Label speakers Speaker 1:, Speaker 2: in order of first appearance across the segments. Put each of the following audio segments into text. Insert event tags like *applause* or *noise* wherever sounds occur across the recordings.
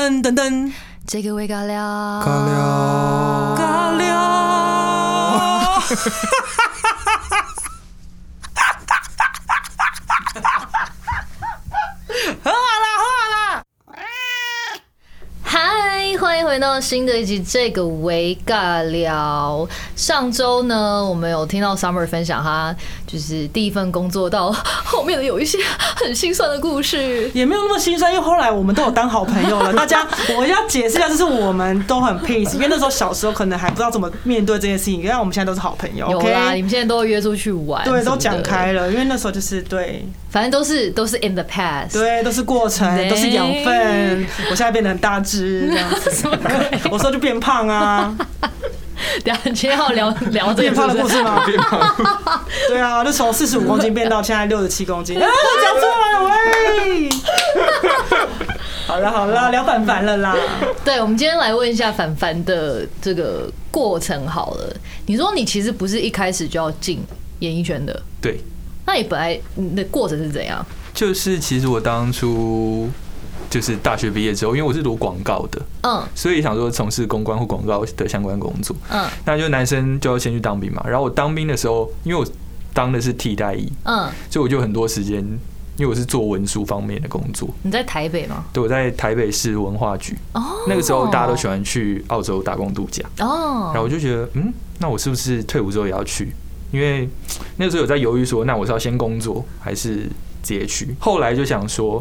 Speaker 1: 噔噔噔，
Speaker 2: 这个味尬聊，
Speaker 3: 尬聊，
Speaker 1: 尬聊。喝啦喝啦！
Speaker 2: 嗨，欢迎回到新的一集这个微尬聊。上周呢，我们有听到 Summer 分享他就是第一份工作到后面的有一些很心酸的故事。
Speaker 1: 也没有那么心酸，因为后来我们都有当好朋友了。大家，我要解释一下，就是我们都很 peace，因为那时候小时候可能还不知道怎么面对这件事情，但我们现在都是好朋友。
Speaker 2: 有啦，你们现在都约出去玩，
Speaker 1: 对，都讲开，了，因为那时候就是对
Speaker 2: 反正都是都是 in the past。
Speaker 1: 对，都是过程，都是养分。我现在变得很大只，这样子，*laughs* *laughs* 我说就变胖啊，*laughs*
Speaker 2: 等一下今天要聊 *laughs* 聊这
Speaker 1: 变
Speaker 2: 个是不是
Speaker 1: 胖的故事吗？*laughs*
Speaker 3: 变胖，
Speaker 1: 对啊，就从四十五公斤变到现在六十七公斤。讲错了喂！好了好了，聊凡凡了啦。
Speaker 2: 对，我们今天来问一下凡凡的这个过程好了。你说你其实不是一开始就要进演艺圈的，
Speaker 3: 对，
Speaker 2: 那你本来你的过程是怎样？
Speaker 3: 就是其实我当初就是大学毕业之后，因为我是读广告的，
Speaker 2: 嗯
Speaker 3: 所以想说从事公关或广告的相关工作。
Speaker 2: 嗯
Speaker 3: 那就男生就要先去当兵嘛。然后我当兵的时候，因为我当的是替代役，
Speaker 2: 嗯，
Speaker 3: 所以我就很多时间，因为我是做文书方面的工作。
Speaker 2: 你在台北吗？
Speaker 3: 对，我在台北市文化局，
Speaker 2: 哦，
Speaker 3: 那个时候大家都喜欢去澳洲打工度假，
Speaker 2: 哦，
Speaker 3: 然后我就觉得，嗯，那我是不是退伍之后也要去？因为那个时候有在犹豫说，那我是要先工作还是直接去？后来就想说，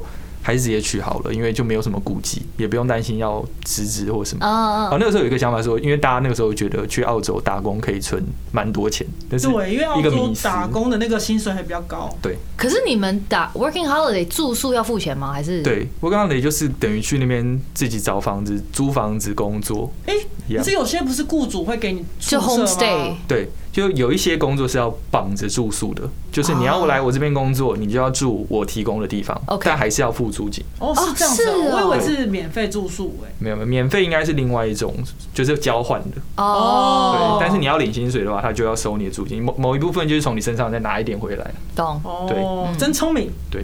Speaker 3: 还是直接去好了，因为就没有什么顾忌，也不用担心要辞职或什么。
Speaker 2: 哦
Speaker 3: 哦，那个时候有一个想法说，因为大家那个时候觉得去澳洲打工可以存蛮多钱，但是
Speaker 1: 对，因为澳洲。打工的那个薪水还比较高。
Speaker 3: 对
Speaker 2: 可是你们打 working holiday 住宿要付钱吗？还是？
Speaker 3: 对，working holiday 就是等于去那边自己找房子、租房子、工作
Speaker 1: 哎，可是。有些不是雇主会给你
Speaker 2: 就
Speaker 1: 宿舍吗
Speaker 2: homestay
Speaker 3: 对，就有一些工作是要绑着住宿的，就是你要来我这边工作，你就要住我提供的地方但还是要付租金。
Speaker 1: 哦，是这样子我以为是免费住宿哎。
Speaker 3: 没有没有，免费应该是另外一种，就是交换的。
Speaker 2: 哦，
Speaker 3: 对，但是你要领薪水的话，他就要收你的租金，某某一部分就是从你身上再拿一点回来。
Speaker 2: 懂。
Speaker 1: 对，
Speaker 2: 嗯
Speaker 1: 真聪明。
Speaker 3: 对，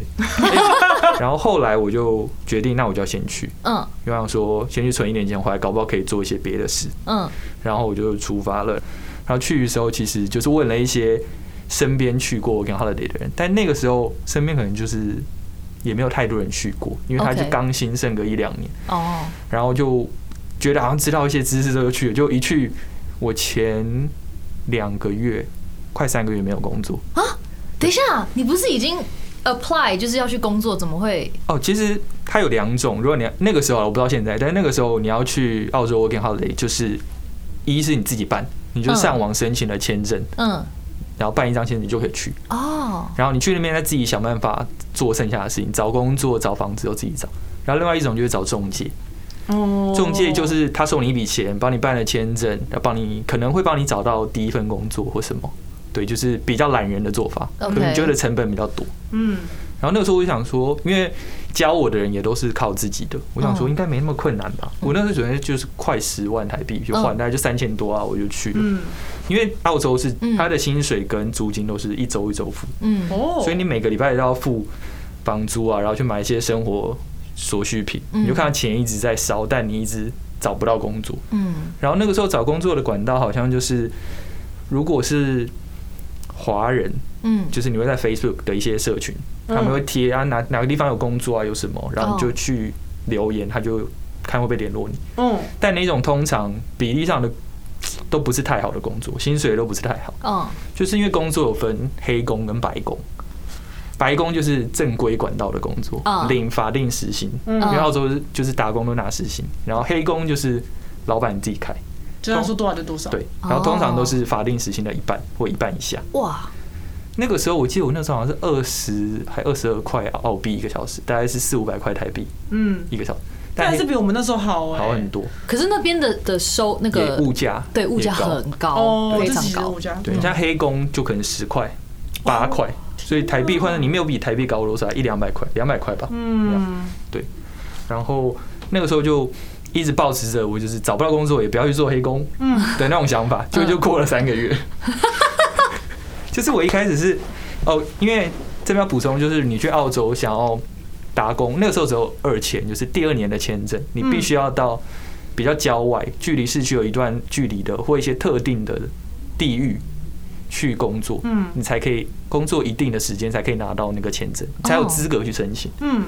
Speaker 3: *laughs* 然后后来我就决定，那我就要先去，
Speaker 2: 嗯
Speaker 3: 因为我想说先去存一点钱回来，搞不好可以做一些别的事。
Speaker 2: 嗯
Speaker 3: 然后我就出发了。然后去的时候，其实就是问了一些身边去过 Working Holiday 的人，但那个时候身边可能就是也没有太多人去过，因为他就刚兴盛个一两年，
Speaker 2: 哦，
Speaker 3: 然后就觉得好像知道一些知识之后就去了，就一去我前两个月快三个月没有工作。啊？
Speaker 2: 等一下，你不是已经 apply 就是要去工作，怎么会？
Speaker 3: 哦。其实它有两种，如果你那个时候我不知道现在，但是那个时候你要去澳洲 Working Holiday，就是一是你自己办，你就上网申请了签证，
Speaker 2: 嗯
Speaker 3: 然后办一张签证你就可以去。
Speaker 2: 哦
Speaker 3: 然后你去那边再自己想办法做剩下的事情，找工作、找房子都自己找。然后另外一种就是找中介，
Speaker 1: 哦，
Speaker 3: 中介就是他送你一笔钱，帮你办了签证，然后帮你可能会帮你找到第一份工作或什么。对，就是比较懒人的做法，可能觉得成本比较多。
Speaker 1: 嗯，
Speaker 3: 然后那个时候我就想说，因为教我的人也都是靠自己的，我想说
Speaker 2: 嗯。
Speaker 3: 应该没那么困难吧。我那时候准备就是快十万台币，就换大概就三千多啊，我就去了。
Speaker 1: 嗯，
Speaker 3: 因为澳洲是
Speaker 2: 嗯。
Speaker 3: 他的薪水跟租金都是一周一周付，
Speaker 2: 嗯。
Speaker 1: 哦，
Speaker 3: 所以你每个礼拜都要付房租啊，然后去买一些生活所需品，
Speaker 2: 嗯。
Speaker 3: 你就看到钱一直在烧，但你一直找不到工作。
Speaker 2: 嗯。
Speaker 3: 然后那个时候找工作的管道好像就是，如果是华人，
Speaker 2: 嗯。
Speaker 3: 就是你会在 Facebook 的一些社群，
Speaker 1: 嗯
Speaker 3: 他们会贴啊哪哪个地方有工作啊，有什么，然后就去留言，他就看会不会联络你。
Speaker 1: 嗯，
Speaker 3: 但那种通常比例上的都不是太好的工作，薪水都不是太好。
Speaker 2: 嗯
Speaker 3: 就是因为工作有分黑工跟白工，白工就是正规管道的工作
Speaker 2: 嗯，
Speaker 3: 领法定时薪，
Speaker 1: 嗯。
Speaker 3: 因为澳洲就是打工都拿时薪，然后黑工就是老板自己开，
Speaker 1: 就他说多少就多少。
Speaker 3: 对，然后通常都是法定时薪的一半或一半以下。
Speaker 2: 哇
Speaker 3: 那个时候我记得我那时候好像是二十还二十二块澳币一个小时，大概是四五百块台币
Speaker 1: 嗯，
Speaker 3: 一个小时，
Speaker 1: 但还是比我们那时候好哎，
Speaker 3: 好很多，
Speaker 2: 可是那边的的收那
Speaker 3: 也
Speaker 2: 个
Speaker 3: 物价
Speaker 2: 对物价很高，
Speaker 1: 哦，
Speaker 2: 非常高。
Speaker 1: 这其实物。价，
Speaker 3: 对，像黑工就可能十块、八块，所以台币换成你没有比台币高多少，一两百块，两百块吧。
Speaker 1: 嗯，对。
Speaker 3: 然后那个时候就一直保持着我就是找不到工作也不要去做黑工。
Speaker 1: 嗯。
Speaker 3: 的那种想法，就就过了三个月。*laughs* 就是我一开始是哦，因为这边要补充，就是你去澳洲想要打工，那个时候只有二签，就是第二年的签证，你必须要到比较郊外，距离市区有一段距离的或一些特定的地域去工作，
Speaker 1: 嗯
Speaker 3: 你才可以工作一定的时间，才可以拿到那个签证，才有资格去申请。
Speaker 1: 嗯，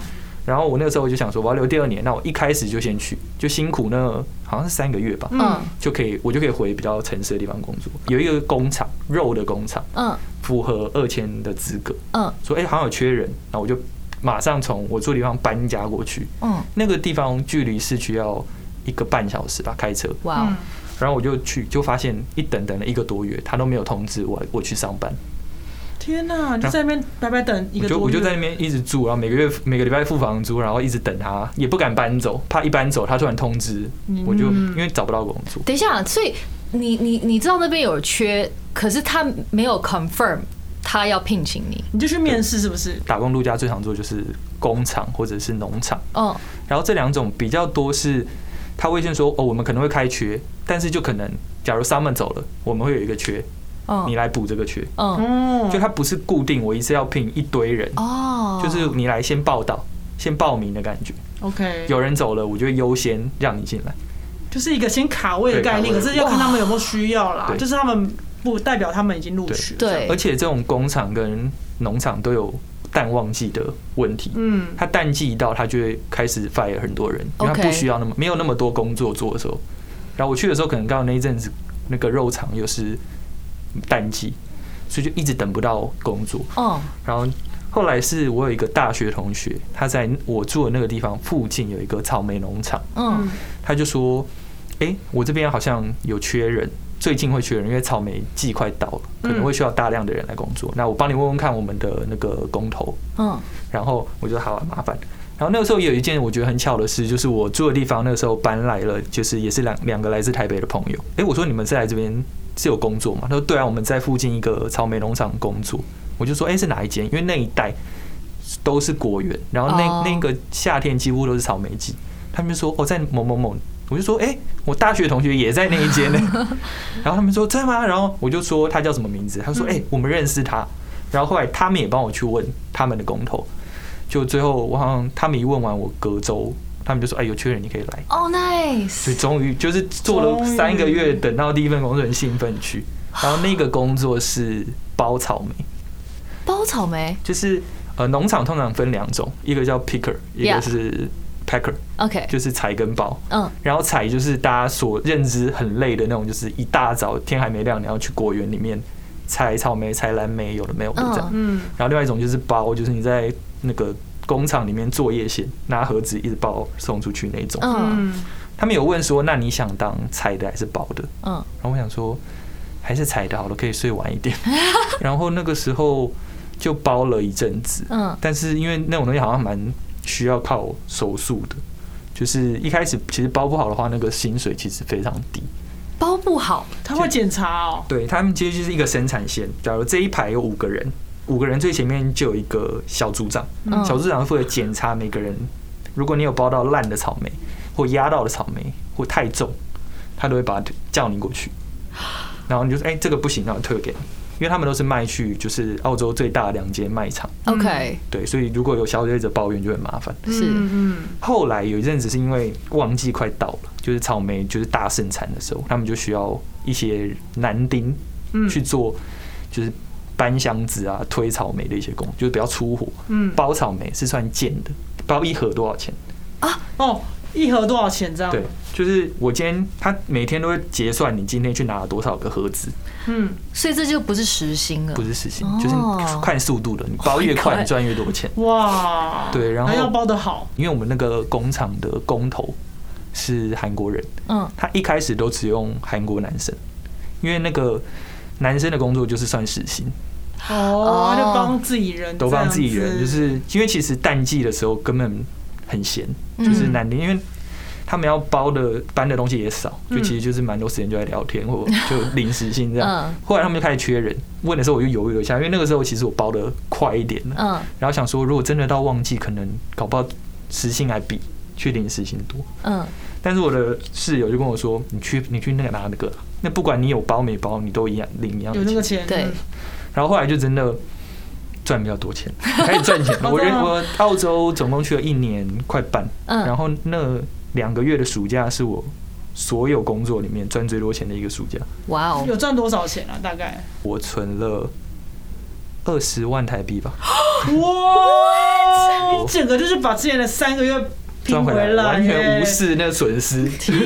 Speaker 3: 然后我那个时候我就想说，我要留第二年，那我一开始就先去，就辛苦那好像是三个月吧，
Speaker 2: 嗯。
Speaker 3: 就可以我就可以回比较城市的地方工作。有一个工厂，肉的工厂，
Speaker 2: 嗯。
Speaker 3: 符合二签的资格，
Speaker 2: 嗯。
Speaker 3: 说哎、好像有缺人，然后我就马上从我住的地方搬家过去。
Speaker 2: 嗯，
Speaker 3: 那个地方距离市区要一个半小时吧，开车。
Speaker 2: 哇。
Speaker 3: 然后我就去，就发现一等等了一个多月，他都没有通知我我去上班，
Speaker 1: 天哪，你就在那边白白等一个多月，
Speaker 3: 我就在那边一直住，然后每个月每个礼拜付房租，然后一直等他，也不敢搬走，怕一搬走他突然通知，我就
Speaker 1: 嗯
Speaker 3: 因为找不到工作。
Speaker 2: 等一下，所以你你你知道那边有缺，可是他没有 confirm 他要聘请你，
Speaker 1: 你就去面试是不是？
Speaker 3: 打工度假最常做就是工厂或者是农场，
Speaker 2: 嗯
Speaker 3: 然后这两种比较多是他会先说哦，我们可能会开缺，但是就可能假如 Summer 走了，我们会有一个缺，你
Speaker 2: 嗯
Speaker 3: 来补这个缺。
Speaker 2: 嗯
Speaker 1: 哦，
Speaker 3: 就它不是固定，我一次要聘一堆人，
Speaker 2: 哦，
Speaker 3: 就是你来先报道、先报名的感觉。
Speaker 1: OK，
Speaker 3: 有人走了，我就会优先让你进来。
Speaker 1: 就是一个先卡位的概念，可是要看他们有没有需要啦。就是他们不代表他们已经录取了。
Speaker 2: 对
Speaker 3: 而且这种工厂跟农场都有淡旺季的问题。
Speaker 1: 嗯，
Speaker 3: 它淡季一到，它就会开始 fire 很多人，因为它不需要那么没有那么多工作做的时候。然后我去的时候，可能刚好那一阵子那个肉场又是淡季，所以就一直等不到工作。
Speaker 2: 哦
Speaker 3: 然后后来是我有一个大学同学，他在我住的那个地方附近有一个草莓农场，
Speaker 2: 嗯
Speaker 3: 他就说：“哎、我这边好像有缺人，最近会缺人，因为草莓季快到了，可能会需要大量的人来工作。那我帮你问问看我们的那个工头。”
Speaker 2: 嗯
Speaker 3: 然后我就好啊麻烦。然后那个时候也有一件我觉得很巧的事，就是我住的地方那个时候搬来了，就是也是两两个来自台北的朋友。哎，我说你们是来这边是有工作嘛？他说对啊，我们在附近一个草莓农场工作。我就说诶，是哪一间？因为那一带都是果园，然后那、
Speaker 2: 哦
Speaker 3: 那个夏天几乎都是草莓季。他们就说哦，在某某某，我就说诶，我大学同学也在那一间呢。*laughs* 然后他们说真的吗？然后我就说他叫什么名字？他说诶，我们认识他。然后后来他们也帮我去问他们的工头，就最后我好像他们一问完，我隔周他们就说：“哎，有缺人，你可以来。”
Speaker 2: 哦 nice，
Speaker 3: 所以终于就是做了三个月，等到第一份工作很兴奋去。*sighs* 然后那个工作是包草莓，
Speaker 2: 包草莓
Speaker 3: 就是呃农场通常分两种，一个叫 picker，一个是
Speaker 2: packer，，OK，
Speaker 3: 就是采跟包。
Speaker 2: 嗯
Speaker 3: 然后采就是大家所认知很累的那种，就是一大早天还没亮，你要去果园里面采草莓、采蓝莓，有的没有的这样。
Speaker 1: 嗯，
Speaker 3: 然后另外一种就是包，就是你在那个工厂里面作业线，拿盒子一直包送出去那种。
Speaker 2: 嗯
Speaker 1: 嗯，
Speaker 3: 他们有问说，那你想当采的还是包的？
Speaker 2: 嗯
Speaker 3: 然后我想说，还是采的好了，可以睡晚一点。*laughs* 然后那个时候就包了一阵子，
Speaker 2: 嗯
Speaker 3: 但是因为那种东西好像蛮需要靠手速的，就是一开始其实包不好的话，那个薪水其实非常低。
Speaker 2: 包不好，
Speaker 1: 他会检查哦。
Speaker 3: 对他们其实就是一个生产线，假如这一排有五个人，五个人最前面就有一个小组长，
Speaker 2: 嗯。
Speaker 3: 小组长负责检查每个人，如果你有包到烂的草莓，或压到的草莓，或太重，他都会把它叫你过去，然后你就说，哎、这个不行，那我退给你，因为他们都是卖去就是澳洲最大的两间卖场
Speaker 2: ，OK，
Speaker 3: 对，所以如果有消费者抱怨就很麻烦。
Speaker 2: 是。
Speaker 1: 嗯嗯。
Speaker 3: 后来有一阵子是因为旺季快到了，就是草莓就是大盛产的时候，他们就需要一些男丁
Speaker 1: 嗯。
Speaker 3: 去做，就是搬箱子啊、推草莓的一些工，就是比较粗活。
Speaker 1: 嗯，
Speaker 3: 包草莓是算件的，包一盒多少钱？啊？
Speaker 1: 哦，一盒多少钱这样？
Speaker 3: 对，，就是我今天他每天都会结算你今天去拿了多少个盒子，
Speaker 1: 嗯，
Speaker 2: 所以这就不是时薪了，
Speaker 3: 不是时薪
Speaker 2: 哦，
Speaker 3: 就是你看速度的，你包越快你赚越多钱。
Speaker 1: 哇，
Speaker 3: 对然后
Speaker 1: 还要包的好，
Speaker 3: 因为我们那个工厂的工头是韩国人，
Speaker 2: 嗯。
Speaker 3: 他一开始都只用韩国男生，因为那个男生的工作就是算时薪，
Speaker 1: 哦，就帮自己人，
Speaker 3: 都帮自己人，就是因为其实淡季的时候根本很闲，
Speaker 2: 嗯。
Speaker 3: 就是难的，因为他们要包的搬的东西也少，就
Speaker 1: 嗯
Speaker 3: 其实就是蛮多时间就在聊天或 *laughs* 就临时性这样。
Speaker 2: 嗯。
Speaker 3: 后来他们就开始缺人，问的时候我就犹豫了一下，因为那个时候其实我包的快一点了，
Speaker 2: 嗯。
Speaker 3: 然后想说如果真的到旺季，可能搞不好时薪还比去临时薪多。
Speaker 2: 嗯。
Speaker 3: 但是我的室友就跟我说：“你去，你去那个拿那个，那不管你有包没包，你都一样领一样的钱。
Speaker 1: 有那个钱，
Speaker 2: 对。
Speaker 1: 嗯
Speaker 3: 然后后来就真的赚比较多钱，*laughs* 开始赚钱了。我人我澳洲总共去了一年快半，
Speaker 2: 嗯
Speaker 3: 然后那两个月的暑假是我所有工作里面赚最多钱的一个暑假，
Speaker 2: 哇哦，
Speaker 1: 有赚多少钱啊？大概？
Speaker 3: 我存了二十万台币吧，
Speaker 1: 哇！*laughs* 你整个就是把之前的三个月拼
Speaker 3: 赚回来，
Speaker 1: 来，
Speaker 3: 完全无。视那损失。
Speaker 1: 天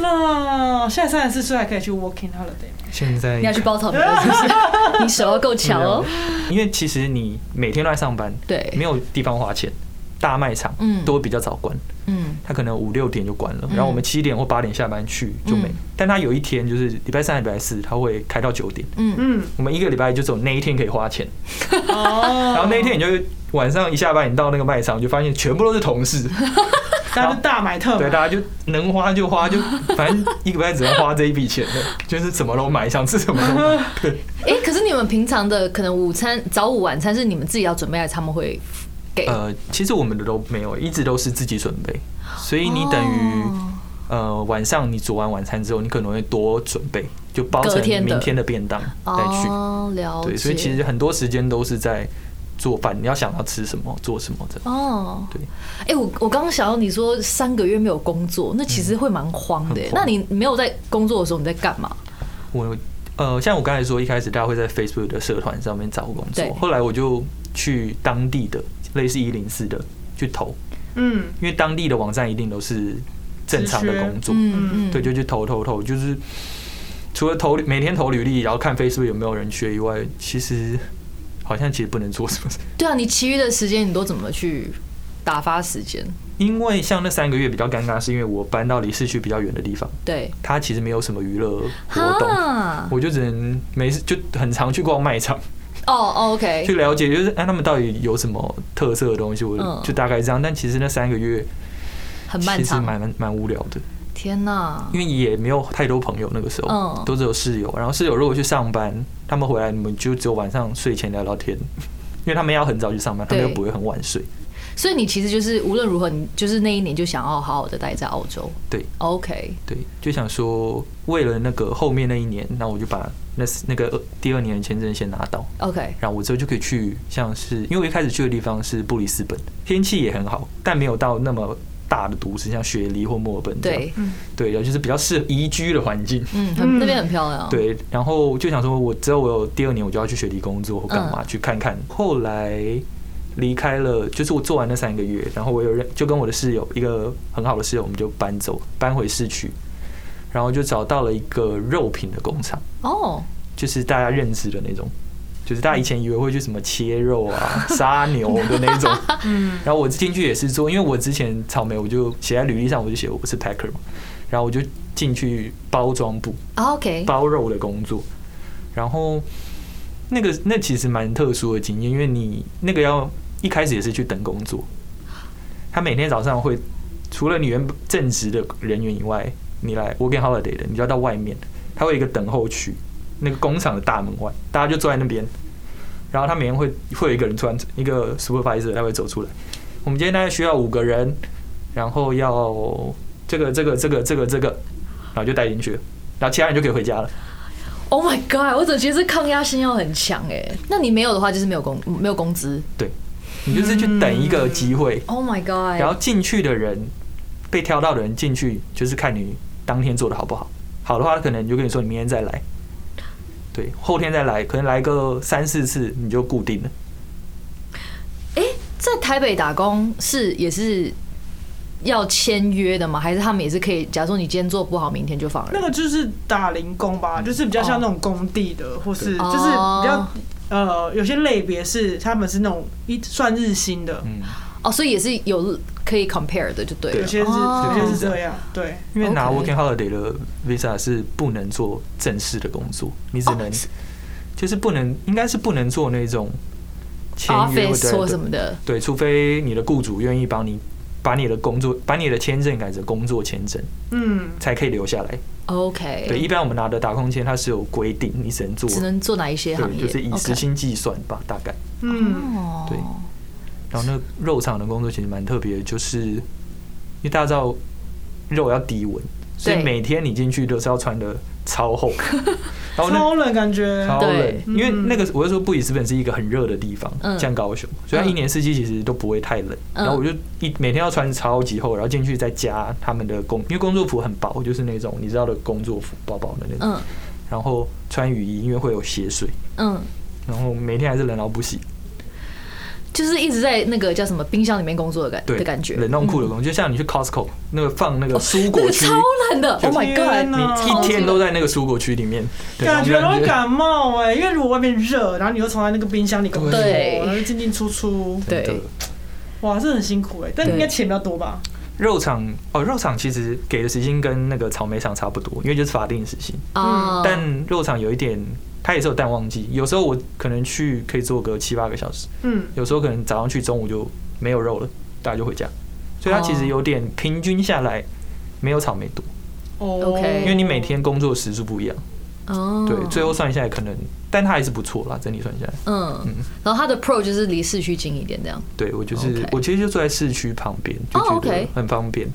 Speaker 1: 哪！现在三十四岁还可以去 working holiday 吗？
Speaker 3: 现在
Speaker 2: 你要去包草莓了 *laughs* 是不是？你手要够巧哦。
Speaker 3: 因为其实你每天都在上班，
Speaker 2: 对
Speaker 3: 没有地方花钱，大卖场
Speaker 2: 嗯
Speaker 3: 都会比较早关，
Speaker 2: 嗯，
Speaker 3: 他可能五六点就关了，然后我们七点或八点下班去就没
Speaker 2: 嗯。
Speaker 3: 但他有一天就是礼拜三、礼拜四，他会开到九点，
Speaker 1: 嗯嗯，
Speaker 3: 我们一个礼拜就只有那一天可以花钱，
Speaker 1: 哦，
Speaker 3: 然后那一天你就晚上一下班，你到那个卖场就发现全部都是同事，*laughs*
Speaker 1: 大家就大买特
Speaker 3: 对，
Speaker 1: 买，
Speaker 3: 大家就能花就花，就 *laughs* 反正一个礼拜只能花这一笔钱的，就是什么都买，想吃什么都买。*laughs* 对，
Speaker 2: 哎，可是你们平常的可能午餐、早午晚餐是你们自己要准备，还是他们会给？
Speaker 3: 呃，其实我们的都没有，一直都是自己准备，所以你等于。
Speaker 2: 哦
Speaker 3: 呃，晚上你煮完晚餐之后，你可能会多准备，就包成明天的便当再去。
Speaker 2: 哦，了解。
Speaker 3: 对，所以其实很多时间都是在做饭，你要想要吃什么，做什么的。
Speaker 2: 哦，
Speaker 3: 对，
Speaker 2: 哎、我我刚刚想到你说三个月没有工作，那其实会蛮慌的、那你没有在工作的时候你在干嘛？
Speaker 3: 我呃，像我刚才说，一开始大家会在 Facebook 的社团上面找工作，后来我就去当地的类似一零四的去投，
Speaker 1: 嗯，
Speaker 3: 因为当地的网站一定都是正常的工作，
Speaker 2: 嗯嗯，
Speaker 3: 对，就去投投投，就是除了投每天投履历，然后看 Facebook 有没有人缺以外，其实好像其实不能做什么。
Speaker 2: 对啊，你其余的时间你都怎么去打发时间？
Speaker 3: 因为像那三个月比较尴尬，是因为我搬到离市区比较远的地方，
Speaker 2: 对，
Speaker 3: 它其实没有什么娱乐活动，
Speaker 2: 哈
Speaker 3: 我就只能没事就很常去逛卖场，
Speaker 2: 哦哦，OK，
Speaker 3: 去了解就是哎他们到底有什么特色的东西，我
Speaker 2: 嗯
Speaker 3: 就大概这样。但其实那三个月其实
Speaker 2: 很漫长。
Speaker 3: 蛮蛮蛮无聊的，
Speaker 2: 天哪，
Speaker 3: 因为也没有太多朋友那个时候，
Speaker 2: 嗯
Speaker 3: 都只有室友。然后室友如果去上班，他们回来你们就只有晚上睡前聊聊天，*laughs* 因为他们要很早去上班，他们又不会很晚睡。
Speaker 2: 所以你其实就是无论如何，你就是那一年就想要好好的待在澳洲。
Speaker 3: 对
Speaker 2: ，OK，
Speaker 3: 对，就想说为了那个后面那一年，那我就把那那个第二年的签证先拿到。
Speaker 2: OK，
Speaker 3: 然后我之后就可以去，像是因为我一开始去的地方是布里斯本，天气也很好，但没有到那么大的都市，像雪梨或墨尔本这样。
Speaker 2: 对，
Speaker 3: 对，就是比较适合宜居的环境。
Speaker 2: 嗯，很那边很漂亮。，
Speaker 3: 对，然后就想说，我之后我有第二年我就要去雪梨工作或干嘛、
Speaker 2: 嗯
Speaker 3: 去看看。后来离开了，就是我做完那三个月，然后我有认就跟我的室友一个很好的室友，我们就搬走，搬回市区，然后就找到了一个肉品的工厂。
Speaker 2: 哦，
Speaker 3: 就是大家认知的那种，就是大家以前以为会去什么切肉啊、*laughs* 杀牛的那种。*laughs*
Speaker 1: 嗯，
Speaker 3: 然后我进去也是做，因为我之前草莓我就写在履历上，我就写我是 packer 嘛，然后我就进去包装部
Speaker 2: 啊 OK，
Speaker 3: 包肉的工作，然后那个那其实蛮特殊的经验，因为你那个要一开始也是去等工作，他每天早上会除了你原正职的人员以外，你来 working holiday 的，你就要到外面，他会有一个等候区，那个工厂的大门外，大家就坐在那边，然后他每天会会有一个人突然一个 supervisor 他会走出来，我们今天大概需要五个人，然后要这个这个这个这个这个，然后就带进去，然后其他人就可以回家了。
Speaker 2: Oh my god！我总觉得这抗压性要很强哎？那你没有的话，就是没有工没有工资。
Speaker 3: 对你就是去等一个机会
Speaker 2: ，Oh my god！
Speaker 3: 然后进去的人被挑到的人进去，就是看你当天做的好不好。好的话，他可能就跟你说你明天再来，对，后天再来，可能来个三四次你就固定了。
Speaker 2: 在台北打工是也是要签约的吗？还是他们也是可以？假如说你今天做不好，明天就放人。
Speaker 1: 那个就是打零工吧，就是比较像那种工地的，或是
Speaker 2: 哦
Speaker 1: 就是比较呃，有些类别是他们是那种一算日薪的，
Speaker 3: 嗯，
Speaker 2: 哦，所以也是有可以 compare 的，就对了。
Speaker 1: 有些是
Speaker 2: 哦
Speaker 1: 有些是这样，对，
Speaker 3: 因为拿 working holiday 的 visa 是不能做正式的工作，你只能、就是不能，应该是不能做那种签约或者
Speaker 2: 什么的。
Speaker 3: 对，除非你的雇主愿意帮你把你的工作把你的签证改成工作签证，
Speaker 1: 嗯，
Speaker 3: 才可以留下来。
Speaker 2: OK，
Speaker 3: 对，一般我们拿的打工签它是有规定，你只能做，
Speaker 2: 只能做哪一些行
Speaker 3: 对，
Speaker 2: 业？
Speaker 3: 就是以时薪计算吧，大概。
Speaker 1: 嗯，
Speaker 2: 哦，
Speaker 3: 对然后那肉厂的工作其实蛮特别的，就是因为大家知道肉要低温，所以每天你进去都是要穿的超厚，*laughs* 然后
Speaker 1: 超冷感觉。
Speaker 3: 超冷
Speaker 2: 对，
Speaker 3: 因为
Speaker 1: 嗯。
Speaker 3: 那个我就说布里斯本是一个很热的地方，
Speaker 2: 嗯。
Speaker 3: 像高雄，所以它一年四季其实都不会太冷。
Speaker 2: 嗯。
Speaker 3: 然后我就一每天要穿超级厚，然后进去再加他们的工，因为工作服很薄，就是那种你知道的工作服，薄薄的那种。
Speaker 2: 嗯。
Speaker 3: 然后穿雨衣，因为会有血水，
Speaker 2: 嗯，
Speaker 3: 然后每天还是冷到不行。
Speaker 2: 就是一直在那个叫什么冰箱里面工作的感
Speaker 3: 对
Speaker 2: 的感觉，
Speaker 3: 冷冻库的工作，就像你去 Costco 那个放那个蔬果区，
Speaker 2: 个超冷的，Oh my
Speaker 1: 天
Speaker 2: god！
Speaker 1: 哪。
Speaker 3: 你一天都在那个蔬果区里面，对
Speaker 1: 感觉容易。感冒哎、因为如果外面热，然后你又从在那个冰箱里工作，
Speaker 2: 对。
Speaker 1: 然后进进出出，
Speaker 3: 真的。
Speaker 2: 对
Speaker 1: 哇，这很辛苦哎、但
Speaker 2: 对。
Speaker 1: 应该钱比较多吧？
Speaker 3: 肉厂哦，肉厂其实给的时薪跟那个草莓厂差不多，因为就是法定时薪。
Speaker 2: 啊，
Speaker 3: 但肉厂有一点，它也是有淡旺季，有时候我可能去可以做个七八个小时，
Speaker 1: 嗯，
Speaker 3: 有时候可能早上去，中午就没有肉了，大家就回家。所以它其实有点平均下来没有草莓多，
Speaker 1: 哦。
Speaker 2: OK
Speaker 3: 因为你每天工作时数不一样，
Speaker 2: 哦，
Speaker 3: 对，最后算下来可能，但它还是不错啦，整体算下来。
Speaker 2: 嗯。嗯，然后它的 Pro 就是离市区近一点这样，
Speaker 3: 对我就是我其实就住在市区旁边，就
Speaker 2: 哦
Speaker 3: 觉得很方便。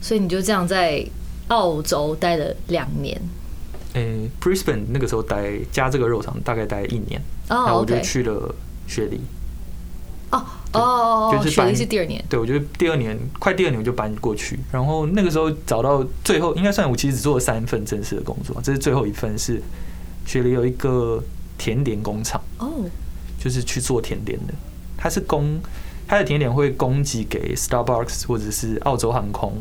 Speaker 2: 所以你就这样在澳洲待了两年
Speaker 3: 诶、b r i s b a n e 那个时候待加这个肉厂大概待一年，然
Speaker 2: 哦
Speaker 3: 后我就去了雪梨。
Speaker 2: 哦哦，
Speaker 3: 就是搬
Speaker 2: 雪梨是第二年，
Speaker 3: 对，我觉得第二年快第二年我就搬过去，然后那个时候找到最后应该算我其实只做了三份正式的工作，这是最后一份是雪梨有一个甜点工厂，
Speaker 2: 哦，
Speaker 3: 就是去做甜点的，它是供它的甜点会供给给 Starbucks 或者是澳洲航空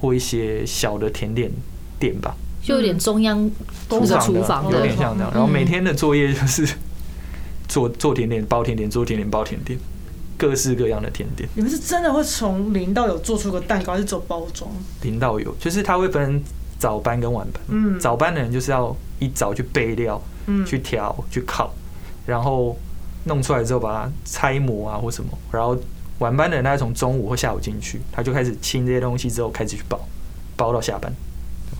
Speaker 3: 或一些小的甜点店吧，
Speaker 2: 就有点中央
Speaker 1: 工
Speaker 3: 厂
Speaker 2: 厨房
Speaker 3: 有点像这样，然后每
Speaker 2: 嗯
Speaker 3: 天的作业就是 *laughs* 做做甜点、包甜点、做甜点、包甜点，各式各样的甜点。
Speaker 1: 你们是真的会从零到有做出个蛋糕，还是走包装？
Speaker 3: 零到有，就是它会分早班跟晚班。
Speaker 1: 嗯。
Speaker 3: 早班的人就是要一早去备料、
Speaker 1: 嗯，
Speaker 3: 去调、去烤，然后弄出来之后把它拆模啊或什么，然后晚班的人大概从中午或下午进去，他就开始清这些东西之后开始去包，包到下班，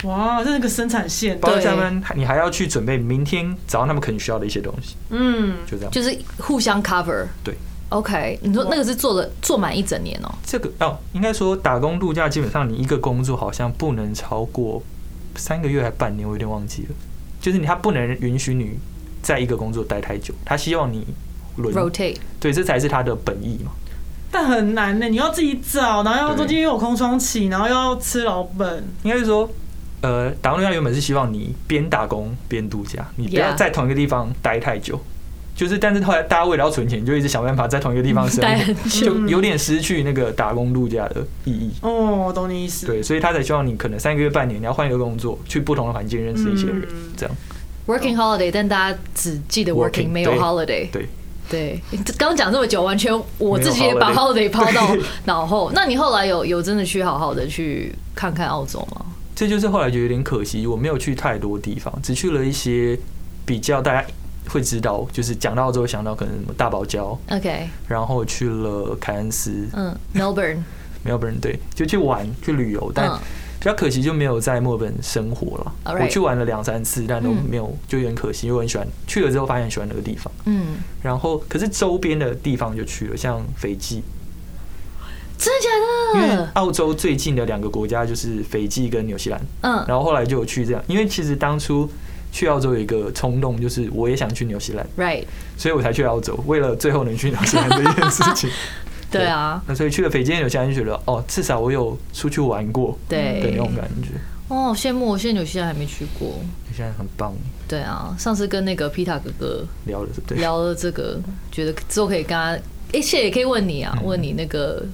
Speaker 1: 哇，这是个生产线，
Speaker 3: 包到下班你还要去准备明天早上他们可能需要的一些东西，
Speaker 1: 嗯，
Speaker 3: 就这样。
Speaker 2: 就是互相 cover。
Speaker 3: 对
Speaker 2: ，OK，你说那个是做了做满一整年哦、
Speaker 3: 这个哦，应该说打工度假基本上你一个工作好像不能超过三个月还半年，我有点忘记了。就是你他不能允许你在一个工作待太久，他希望你轮
Speaker 2: rotate，
Speaker 3: 对，这才是他的本意嘛。
Speaker 1: 但很难呢，你要自己找，然后要
Speaker 3: 对
Speaker 1: 中间又有空窗期，然后又要吃老本，
Speaker 3: 应该是说，呃，打工度假原本是希望你边打工边度假，你不要在同一个地方待太久。就是，但是后来大家为了要存钱，就一直想办法在同一个地方生活，*laughs* 就有点失去那个打工度假的意义。
Speaker 1: 哦，我懂你意思。
Speaker 3: 对，所以他才希望你可能三个月、半年，你要换一个工作，去不同的环境认识一些人，
Speaker 1: 嗯
Speaker 3: 这样。
Speaker 2: working holiday，但大家只记得
Speaker 3: working，Working，
Speaker 2: 没有 holiday。
Speaker 3: 对，
Speaker 2: 对，刚刚讲这么久，完全我自己也把 holiday 抛到脑后。*laughs* 那你后来有有真的去好好的去看看澳洲吗？
Speaker 3: 这就是后来觉得有点可惜，我没有去太多地方，只去了一些比较大家会知道，就是讲到之后想到可能什么大堡礁
Speaker 2: ，OK，
Speaker 3: 然后去了凯恩斯、
Speaker 2: 嗯
Speaker 3: ，Melbourne，Melbourne，*laughs* 对，就去玩去旅游，但
Speaker 2: 嗯。
Speaker 3: 比较可惜就没有在墨尔本生活了。我去玩了两三次，但都
Speaker 2: 嗯
Speaker 3: 没有，就有点可惜，因为我很喜欢去了之后发现很喜欢那个地方。
Speaker 2: 嗯，
Speaker 3: 然后可是周边的地方就去了，像斐济，
Speaker 2: 真的
Speaker 3: 因为
Speaker 2: 假的？
Speaker 3: 澳洲最近的两个国家就是斐济跟纽西兰。
Speaker 2: 嗯，
Speaker 3: 然后后来就有去这样，因为其实当初去澳洲有一个冲动，就是我也想去纽西兰
Speaker 2: ，Right，
Speaker 3: 所以我才去澳洲，为了最后能去纽西兰这件事情。*laughs*
Speaker 2: 对啊，
Speaker 3: 那所以去了斐济、纽西兰就觉得，哦，至少我有出去玩过对的那，种感觉，
Speaker 2: 哦，羡慕，我现在纽西兰还没去过。
Speaker 3: 纽西兰很棒，
Speaker 2: 对啊，上次跟那个皮塔哥哥
Speaker 3: 聊了对？
Speaker 2: 聊了这个，觉得之后可以跟他，而且也可以问你啊，
Speaker 3: 嗯
Speaker 2: 问你那个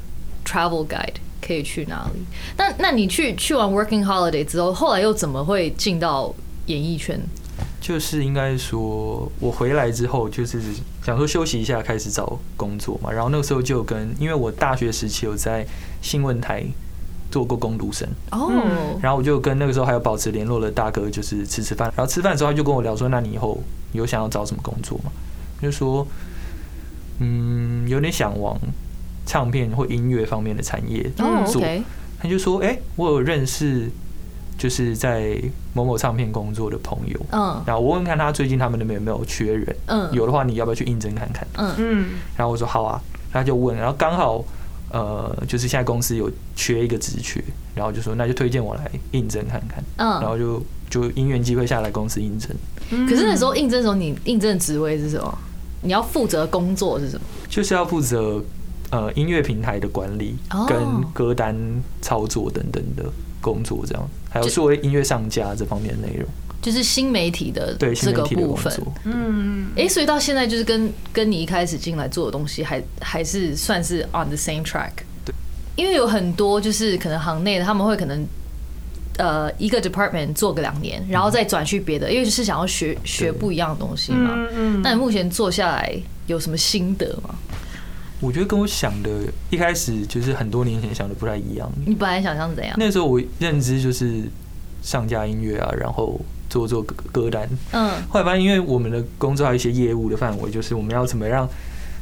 Speaker 2: travel guide 可以去哪里？那那你去去完 working holiday 之后，后来又怎么会进到演艺圈？
Speaker 3: 就是应该说，我回来之后就是想说休息一下，开始找工作嘛。然后那个时候就跟，因为我大学时期有在新闻台做过工读生，
Speaker 2: 哦，
Speaker 3: 然后我就跟那个时候还有保持联络的大哥，就是吃吃饭。然后吃饭的时候，他就跟我聊说：“那你以后有想要找什么工作吗？”就说：“嗯，有点想往唱片或音乐方面的产业
Speaker 2: 哦
Speaker 3: 做。
Speaker 2: ，OK，
Speaker 3: 他就说：“哎、我有认识就是在某某唱片工作的朋友，
Speaker 2: 嗯
Speaker 3: 然后我问看他最近他们那边有没有缺人，
Speaker 2: 嗯，
Speaker 3: 有的话你要不要去应征看看？”
Speaker 2: 嗯
Speaker 1: 嗯，
Speaker 3: 然后我说好啊，他就问，然后刚好呃，就是现在公司有缺一个职缺，然后就说那就推荐我来应征看看，嗯然
Speaker 2: 嗯
Speaker 3: 后就就因缘机会下来公司应征，
Speaker 2: 可是那时候应征的时候，你应征的职位是什么？你要负责工作是什么？
Speaker 3: 就是要负责呃音乐平台的管理
Speaker 2: 哦
Speaker 3: 跟歌单操作等等的工作，这样还有作为音乐上架这方面的内容，
Speaker 2: 就是新媒体的
Speaker 3: 对
Speaker 2: 这个部分。
Speaker 3: 作。
Speaker 1: 嗯，
Speaker 2: 哎、所以到现在就是跟跟你一开始进来做的东西还还是算是 on the same track。
Speaker 3: 对，
Speaker 2: 因为有很多就是可能行内的他们会可能。呃，一个 department 做个两年，然后再转去别的，因为就是想要学学不一样的东西嘛。
Speaker 1: 嗯嗯
Speaker 2: 那你目前做下来有什么心得吗？
Speaker 3: 我觉得跟我想的一开始就是很多年前想的不太一样。
Speaker 2: 你本来想象怎样？
Speaker 3: 那时候我认知就是上架音乐啊，然后做做歌歌单。
Speaker 2: 嗯
Speaker 3: 后来发现，因为我们的工作还有一些业务的范围，就是我们要怎么让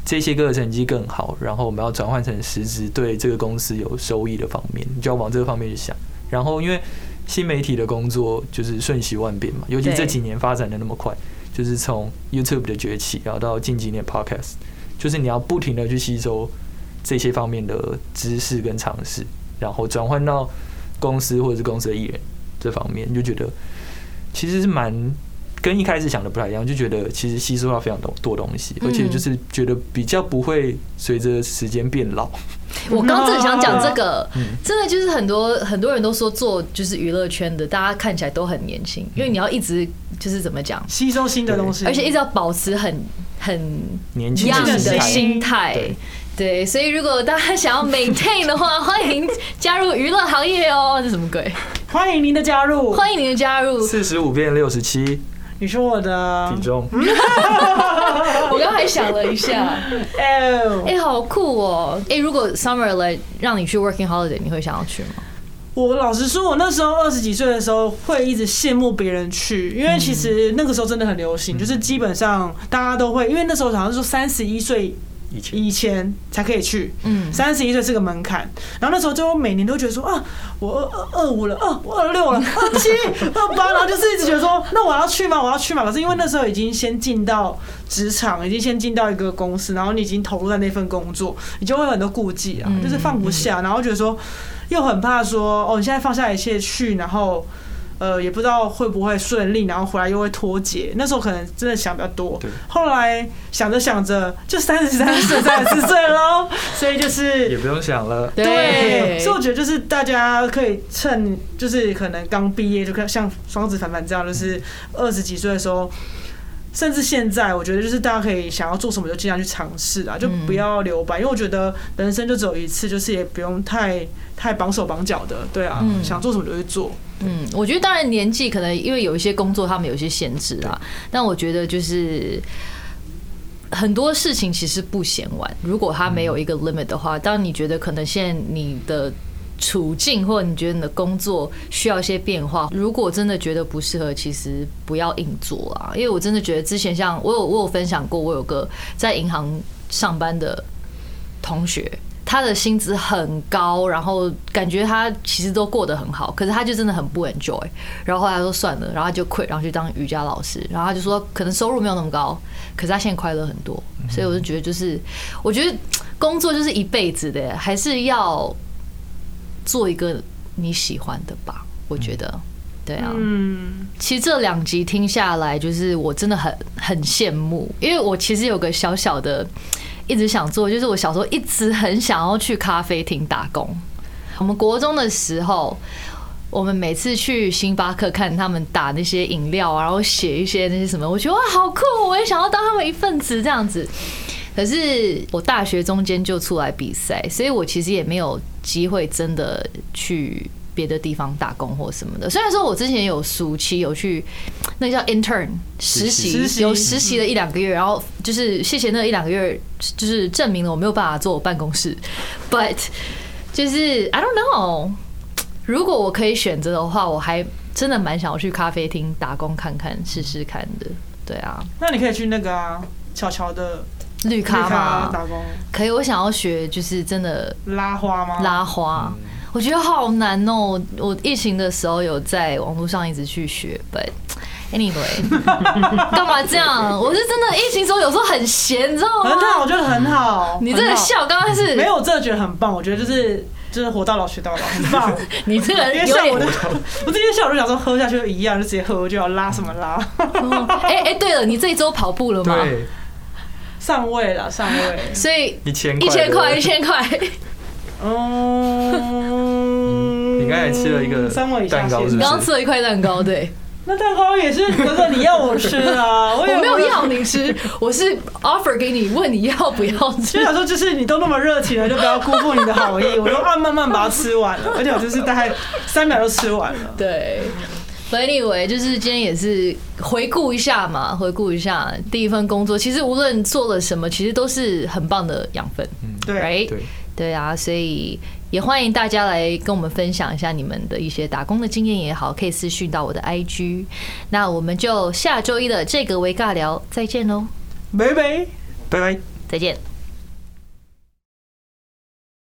Speaker 3: 这些歌的成绩更好，然后我们要转换成实质对这个公司有收益的方面，你就要往这个方面去想。然后因为新媒体的工作就是瞬息万变嘛，尤其这几年发展的那么快，就是从 YouTube 的崛起，然后到近几年 Podcast，就是你要不停的去吸收这些方面的知识跟尝试，然后转换到公司或者是公司的艺人这方面，你就觉得其实是蛮跟一开始想的不太一样，就觉得其实吸收到非常多多东西，而且就是觉得比较不会随着时间变老。*laughs*
Speaker 2: 我刚刚正想讲这个 *laughs*
Speaker 3: 嗯，
Speaker 2: 真的就是很多很多人都说做就是娱乐圈的，大家看起来都很年轻，因为你要一直就是怎么讲，
Speaker 1: 吸收新的东西，
Speaker 2: 而且一直要保持很很
Speaker 3: 年轻
Speaker 2: 的
Speaker 3: 的心态
Speaker 2: 心态
Speaker 3: 对。
Speaker 2: 所以如果大家想要 maintain 的话，欢迎加入娱乐行业哦。这什么鬼？
Speaker 1: 欢迎您的加入。
Speaker 2: 欢迎您的加入。
Speaker 3: 四十五变六十七
Speaker 1: 你说我的
Speaker 3: 体重，*laughs*
Speaker 2: 我刚刚还想了一下，
Speaker 1: 哦
Speaker 2: 哎、好酷哦！哎、如果 Summer 来让你去 Working Holiday，你会想要去吗？
Speaker 1: 我老实说，我那时候二十几岁的时候，会一直羡慕别人去，因为其实那个时候真的很流行，就是基本上大家都会，因为那时候好像是说三十一岁
Speaker 3: 以前
Speaker 1: 以前才可以去，
Speaker 2: 嗯
Speaker 1: 三十一岁是个门槛。然后那时候就每年都觉得说啊，我二二二五了，啊，我二六了，二七、二八，然后就是一直觉得说，那我要去吗？我要去吗？可是因为那时候已经先进到职场，已经先进到一个公司，然后你已经投入在那份工作，你就会有很多顾忌啊，
Speaker 2: 嗯
Speaker 1: 就是放不下，然后觉得说又很怕说，哦，你现在放下一切去，然后。呃，也不知道会不会顺利，然后回来又会脱节。那时候可能真的想比较多
Speaker 3: 对，
Speaker 1: 后来想着想着就三十三岁、三十四岁喽，所以就是
Speaker 3: 也不用想了。
Speaker 1: 对，所以我觉得就是大家可以趁就是可能刚毕业，就看像双子凡凡这样，就是二十几岁的时候。甚至现在，我觉得就是大家可以想要做什么就尽量去尝试啊，就不要留白，因为我觉得人生就只有一次，就是也不用太太绑手绑脚的，对啊，
Speaker 2: 嗯
Speaker 1: 想做什么就去做。
Speaker 2: 嗯，我觉得当然年纪可能因为有一些工作他们有一些限制啊，但我觉得就是很多事情其实不嫌晚。如果他没有一个 limit 的话，当你觉得可能现在你的处境或者你觉得你的工作需要一些变化，如果真的觉得不适合，其实不要硬做啊。因为我真的觉得之前像我有我有分享过，我有个在银行上班的同学，他的薪资很高，然后感觉他其实都过得很好，可是他就真的很不 enjoy。然后后来说算了，然后他就 quit，然后去当瑜伽老师。然后他就说，可能收入没有那么高，可是他现在快乐很多。所以我就觉得，就是我觉得工作就是一辈子的，还是要做一个你喜欢的吧。我觉得，对啊。
Speaker 1: 嗯，
Speaker 2: 其实这两集听下来，就是我真的很很羡慕，因为我其实有个小小的一直想做，就是我小时候一直很想要去咖啡厅打工。我们国中的时候，我们每次去星巴克看他们打那些饮料啊，然后写一些那些什么，我觉得哇好酷，我也想要当他们一份子这样子。可是我大学中间就出来比赛，所以我其实也没有机会真的去别的地方打工或什么的。虽然说我之前有暑期有去那叫 intern 实
Speaker 3: 实习
Speaker 1: 实习。
Speaker 2: 习，有实习了一两个月，然后就是谢谢那一两个月，就是证明了我没有办法坐我办公室，but 就是 I don't know，如果我可以选择的话，我还真的蛮想要去咖啡厅打工看看试试看的。对啊，
Speaker 1: 那你可以去那个啊，巧巧的
Speaker 2: 绿咖吗？
Speaker 1: 打工，
Speaker 2: 可以，我想要学就是真的
Speaker 1: 拉花吗？
Speaker 2: 拉花，我觉得好难哦。我我疫情的时候有在网络上一直去学，but anyway，*laughs* 干嘛这样？我是真的疫情时候有时候很闲，你知道
Speaker 1: 很好，
Speaker 2: 吗？
Speaker 1: 我觉得很好。
Speaker 2: 你这个笑刚刚是
Speaker 1: 没有，我真的觉得很棒。我觉得就是就是活到老学到老，很棒。*laughs*
Speaker 2: 你这个
Speaker 1: 因为
Speaker 2: 有
Speaker 1: 像我的
Speaker 2: 点，
Speaker 1: 我之前下午就想说喝下去就一样，就直接喝就要拉什么拉，
Speaker 2: 哎哎，对了，你这一周跑步了吗？
Speaker 3: 对，
Speaker 1: 上位了上位。*laughs*
Speaker 2: 所以
Speaker 3: 一千
Speaker 2: 一千块，一
Speaker 3: 千。
Speaker 2: 千块，*laughs*
Speaker 1: 嗯，
Speaker 3: 你刚才吃了一个
Speaker 1: 三位以下限
Speaker 3: 蛋糕是
Speaker 2: 刚刚吃了一块蛋糕，对，
Speaker 1: 那蛋糕也是哥哥你要我吃啊，*laughs* 我
Speaker 2: 没有要你吃，我是 offer 给你，问你要不要吃
Speaker 1: 就
Speaker 2: 吃。
Speaker 1: 想说，就是你都那么热情了，就不要辜负你的好意。我就按慢慢把它吃完了，而且我就是大概三秒就吃完了。
Speaker 2: 对。But anyway，就是今天也是回顾一下嘛，回顾一下第一份工作。其实无论做了什么，其实都是很棒的养分
Speaker 1: 对
Speaker 2: ，，right？
Speaker 3: 对，
Speaker 2: 对啊，所以也欢迎大家来跟我们分享一下你们的一些打工的经验也好，可以私讯到我的 IG。那我们就下周一的这个微尬聊再见喽，
Speaker 1: 拜拜。
Speaker 3: 拜拜。
Speaker 2: 再见。